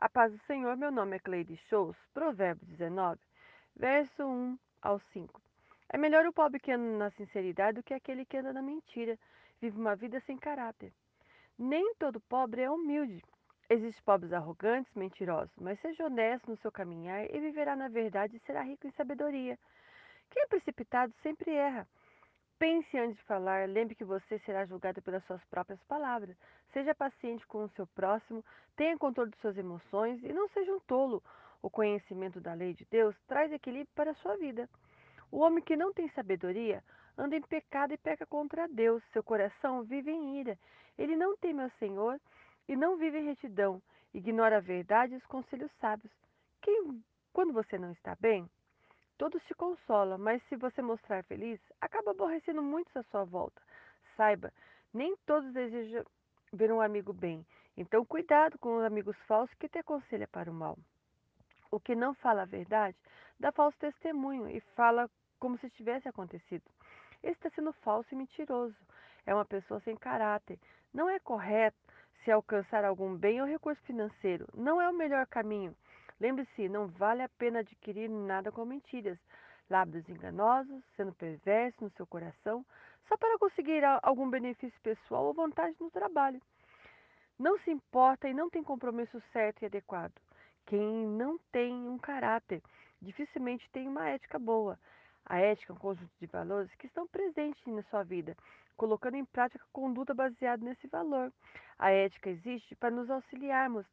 A paz do Senhor, meu nome é Cleide Shows, Provérbios 19, verso 1 ao 5. É melhor o pobre que anda na sinceridade do que aquele que anda na mentira, vive uma vida sem caráter. Nem todo pobre é humilde. Existem pobres arrogantes, mentirosos, mas seja honesto no seu caminhar e viverá na verdade e será rico em sabedoria. Quem é precipitado sempre erra. Pense antes de falar, lembre que você será julgado pelas suas próprias palavras. Seja paciente com o seu próximo, tenha controle de suas emoções e não seja um tolo. O conhecimento da lei de Deus traz equilíbrio para a sua vida. O homem que não tem sabedoria anda em pecado e peca contra Deus. Seu coração vive em ira. Ele não teme ao Senhor e não vive em retidão. Ignora a verdade e os conselhos sábios. Quem, quando você não está bem, Todos te consolam, mas se você mostrar feliz, acaba aborrecendo muitos à sua volta. Saiba, nem todos desejam ver um amigo bem. Então, cuidado com os amigos falsos que te aconselham para o mal. O que não fala a verdade dá falso testemunho e fala como se tivesse acontecido. Ele está sendo falso e mentiroso. É uma pessoa sem caráter. Não é correto se alcançar algum bem ou recurso financeiro. Não é o melhor caminho. Lembre-se, não vale a pena adquirir nada com mentiras, lábios enganosos, sendo perverso no seu coração, só para conseguir algum benefício pessoal ou vantagem no trabalho. Não se importa e não tem compromisso certo e adequado. Quem não tem um caráter dificilmente tem uma ética boa. A ética é um conjunto de valores que estão presentes na sua vida, colocando em prática conduta baseada nesse valor. A ética existe para nos auxiliarmos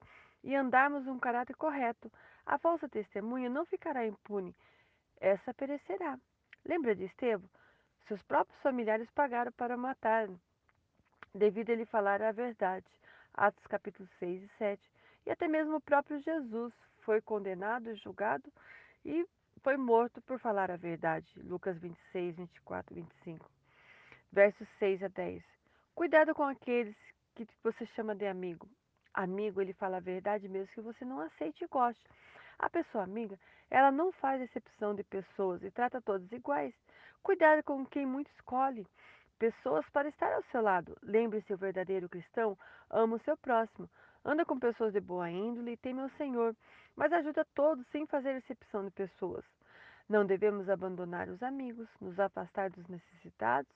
e andarmos um caráter correto, a falsa testemunha não ficará impune, essa perecerá. Lembra de Estevão? Seus próprios familiares pagaram para matar, devido a ele falar a verdade. Atos capítulo 6 e 7. E até mesmo o próprio Jesus foi condenado e julgado e foi morto por falar a verdade. Lucas 26, 24 e 25. Versos 6 a 10. Cuidado com aqueles que você chama de amigo. Amigo, ele fala a verdade mesmo que você não aceite e goste. A pessoa amiga, ela não faz exceção de pessoas e trata todos iguais. Cuidado com quem muito escolhe pessoas para estar ao seu lado. Lembre-se, o verdadeiro cristão ama o seu próximo. Anda com pessoas de boa índole e teme ao Senhor, mas ajuda todos sem fazer exceção de pessoas. Não devemos abandonar os amigos, nos afastar dos necessitados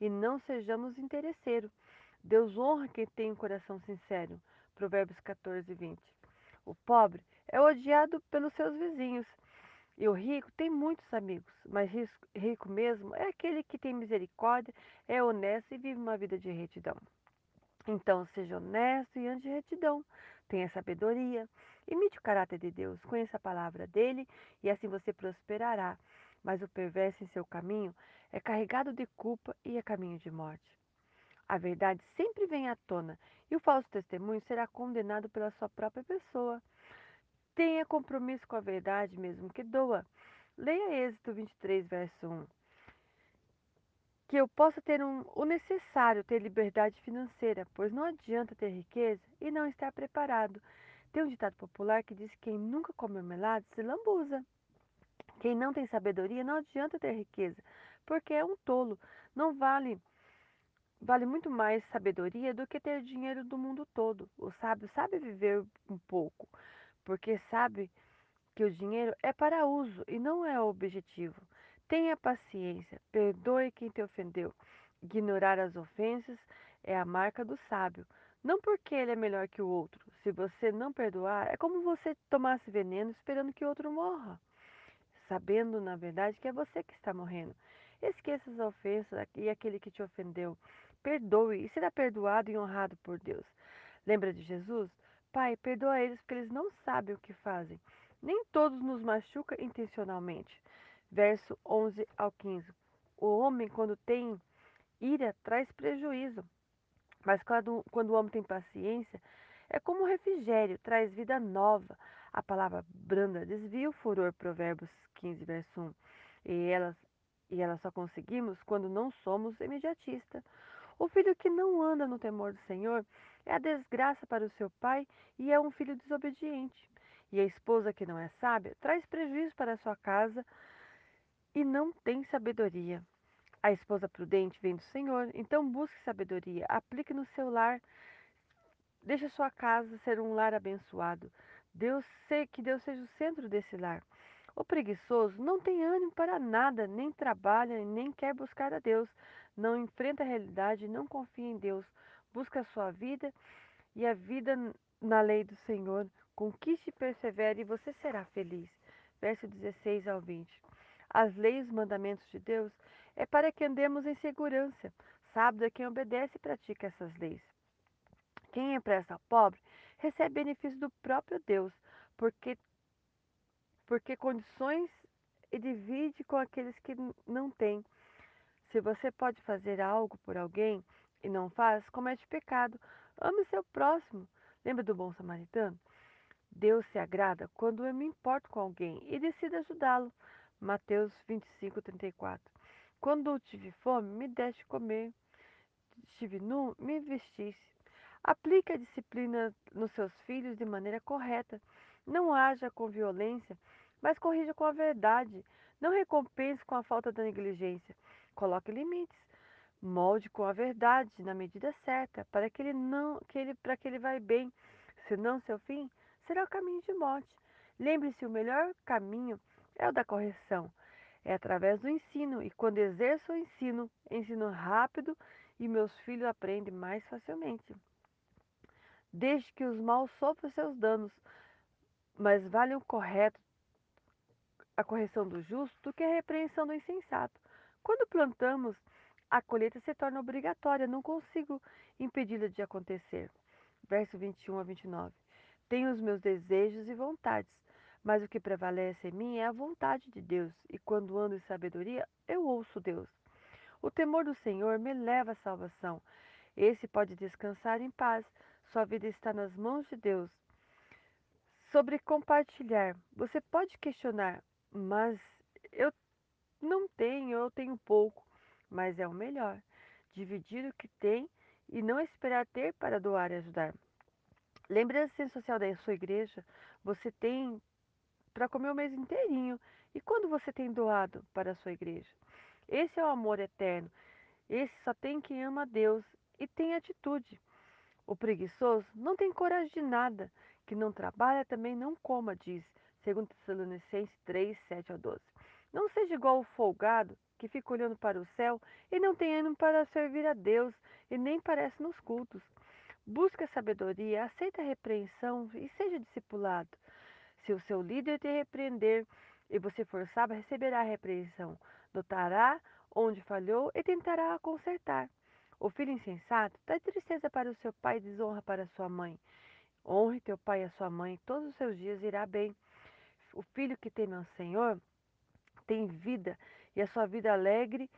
e não sejamos interesseiros. Deus honra quem tem um coração sincero. Provérbios 14, 20. O pobre é odiado pelos seus vizinhos. E o rico tem muitos amigos, mas rico mesmo é aquele que tem misericórdia, é honesto e vive uma vida de retidão. Então, seja honesto e ande de retidão. Tenha sabedoria, imite o caráter de Deus, conheça a palavra dele e assim você prosperará. Mas o perverso em seu caminho é carregado de culpa e é caminho de morte. A verdade sempre vem à tona e o falso testemunho será condenado pela sua própria pessoa. Tenha compromisso com a verdade, mesmo que doa. Leia Êxodo 23, verso 1. Que eu possa ter um, o necessário, ter liberdade financeira, pois não adianta ter riqueza e não estar preparado. Tem um ditado popular que diz que quem nunca comeu melado se lambuza. Quem não tem sabedoria não adianta ter riqueza, porque é um tolo. Não vale Vale muito mais sabedoria do que ter dinheiro do mundo todo. O sábio sabe viver um pouco, porque sabe que o dinheiro é para uso e não é o objetivo. Tenha paciência, perdoe quem te ofendeu. Ignorar as ofensas é a marca do sábio. Não porque ele é melhor que o outro. Se você não perdoar, é como você tomasse veneno esperando que o outro morra, sabendo, na verdade, que é você que está morrendo. Esqueça as ofensas e aquele que te ofendeu. Perdoe e será perdoado e honrado por Deus. Lembra de Jesus? Pai, perdoa eles porque eles não sabem o que fazem. Nem todos nos machuca intencionalmente. Verso 11 ao 15. O homem, quando tem ira, traz prejuízo. Mas quando, quando o homem tem paciência, é como um refrigério, traz vida nova. A palavra branda desvia o furor, Provérbios 15, verso 1. E elas, e elas só conseguimos quando não somos imediatistas. O filho que não anda no temor do Senhor é a desgraça para o seu pai e é um filho desobediente. E a esposa que não é sábia traz prejuízo para a sua casa e não tem sabedoria. A esposa prudente vem do Senhor, então busque sabedoria, aplique no seu lar, deixe a sua casa ser um lar abençoado. Deus sei que Deus seja o centro desse lar. O preguiçoso não tem ânimo para nada, nem trabalha, nem quer buscar a Deus, não enfrenta a realidade, não confia em Deus, busca a sua vida e a vida na lei do Senhor. Conquiste e persevere e você será feliz. Verso 16 ao 20. As leis e os mandamentos de Deus é para que andemos em segurança. Sábio é quem obedece e pratica essas leis. Quem empresta ao pobre recebe benefício do próprio Deus, porque, porque condições e divide com aqueles que não têm. Se você pode fazer algo por alguém e não faz, comete pecado. Ame seu próximo. Lembra do bom samaritano? Deus se agrada quando eu me importo com alguém e decido ajudá-lo. Mateus 25, 34. Quando tive fome, me deste comer. Estive nu, me vestisse. Aplique a disciplina nos seus filhos de maneira correta. Não haja com violência, mas corrija com a verdade. Não recompense com a falta da negligência. Coloque limites. Molde com a verdade, na medida certa, para que ele não, que ele, para que ele vá bem. Senão seu fim será o caminho de morte. Lembre-se, o melhor caminho é o da correção. É através do ensino, e quando exerço o ensino, ensino rápido e meus filhos aprendem mais facilmente. Desde que os maus sofram seus danos, mas vale o correto a correção do justo do que a repreensão do insensato. Quando plantamos, a colheita se torna obrigatória, não consigo impedi-la de acontecer. Verso 21 a 29. Tenho os meus desejos e vontades, mas o que prevalece em mim é a vontade de Deus, e quando ando em sabedoria, eu ouço Deus. O temor do Senhor me leva à salvação. Esse pode descansar em paz, sua vida está nas mãos de Deus. Sobre compartilhar, você pode questionar, mas eu não tenho, eu tenho pouco, mas é o melhor. Dividir o que tem e não esperar ter para doar e ajudar. Lembre a assistência social da sua igreja, você tem para comer o mês inteirinho. E quando você tem doado para a sua igreja? Esse é o amor eterno. Esse só tem quem ama a Deus e tem atitude. O preguiçoso não tem coragem de nada, que não trabalha também não coma, diz, segundo Tessalonicenses 3, 7 a 12. Não seja igual o folgado, que fica olhando para o céu e não tem ânimo para servir a Deus e nem parece nos cultos. Busque a sabedoria, aceite a repreensão e seja discipulado. Se o seu líder te repreender e você for sábio, receberá a repreensão. Notará onde falhou e tentará consertar. O filho insensato dá tristeza para o seu pai e desonra para sua mãe. Honre teu pai e a sua mãe, todos os seus dias irá bem. O filho que teme ao Senhor tem vida, e a sua vida alegre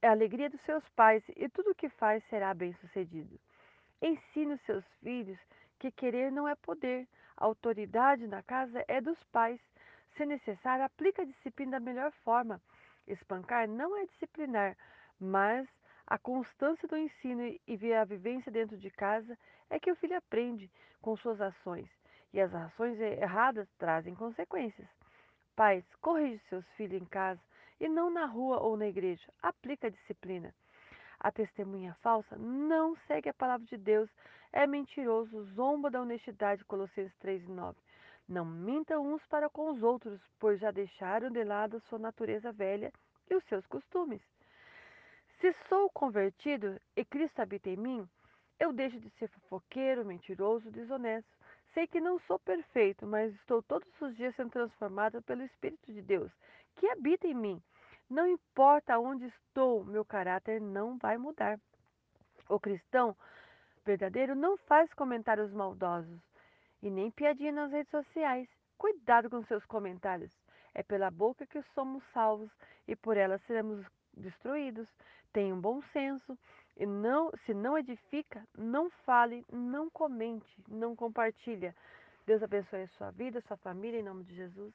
é a alegria dos seus pais, e tudo o que faz será bem sucedido. Ensine os seus filhos que querer não é poder, a autoridade na casa é dos pais. Se necessário, aplica a disciplina da melhor forma. Espancar não é disciplinar, mas a constância do ensino e a vivência dentro de casa é que o filho aprende com suas ações, e as ações erradas trazem consequências. Pais, corrige seus filhos em casa e não na rua ou na igreja. Aplica a disciplina. A testemunha falsa não segue a palavra de Deus, é mentiroso, zomba da honestidade. Colossenses 3 e 9. Não mintam uns para com os outros, pois já deixaram de lado a sua natureza velha e os seus costumes. Se sou convertido e Cristo habita em mim, eu deixo de ser fofoqueiro, mentiroso, desonesto. Sei que não sou perfeito, mas estou todos os dias sendo transformado pelo Espírito de Deus, que habita em mim. Não importa onde estou, meu caráter não vai mudar. O cristão verdadeiro não faz comentários maldosos e nem piadinha nas redes sociais. Cuidado com seus comentários. É pela boca que somos salvos e por ela seremos destruídos. Tenha um bom senso e não, se não edifica, não fale, não comente, não compartilha. Deus abençoe a sua vida, a sua família, em nome de Jesus.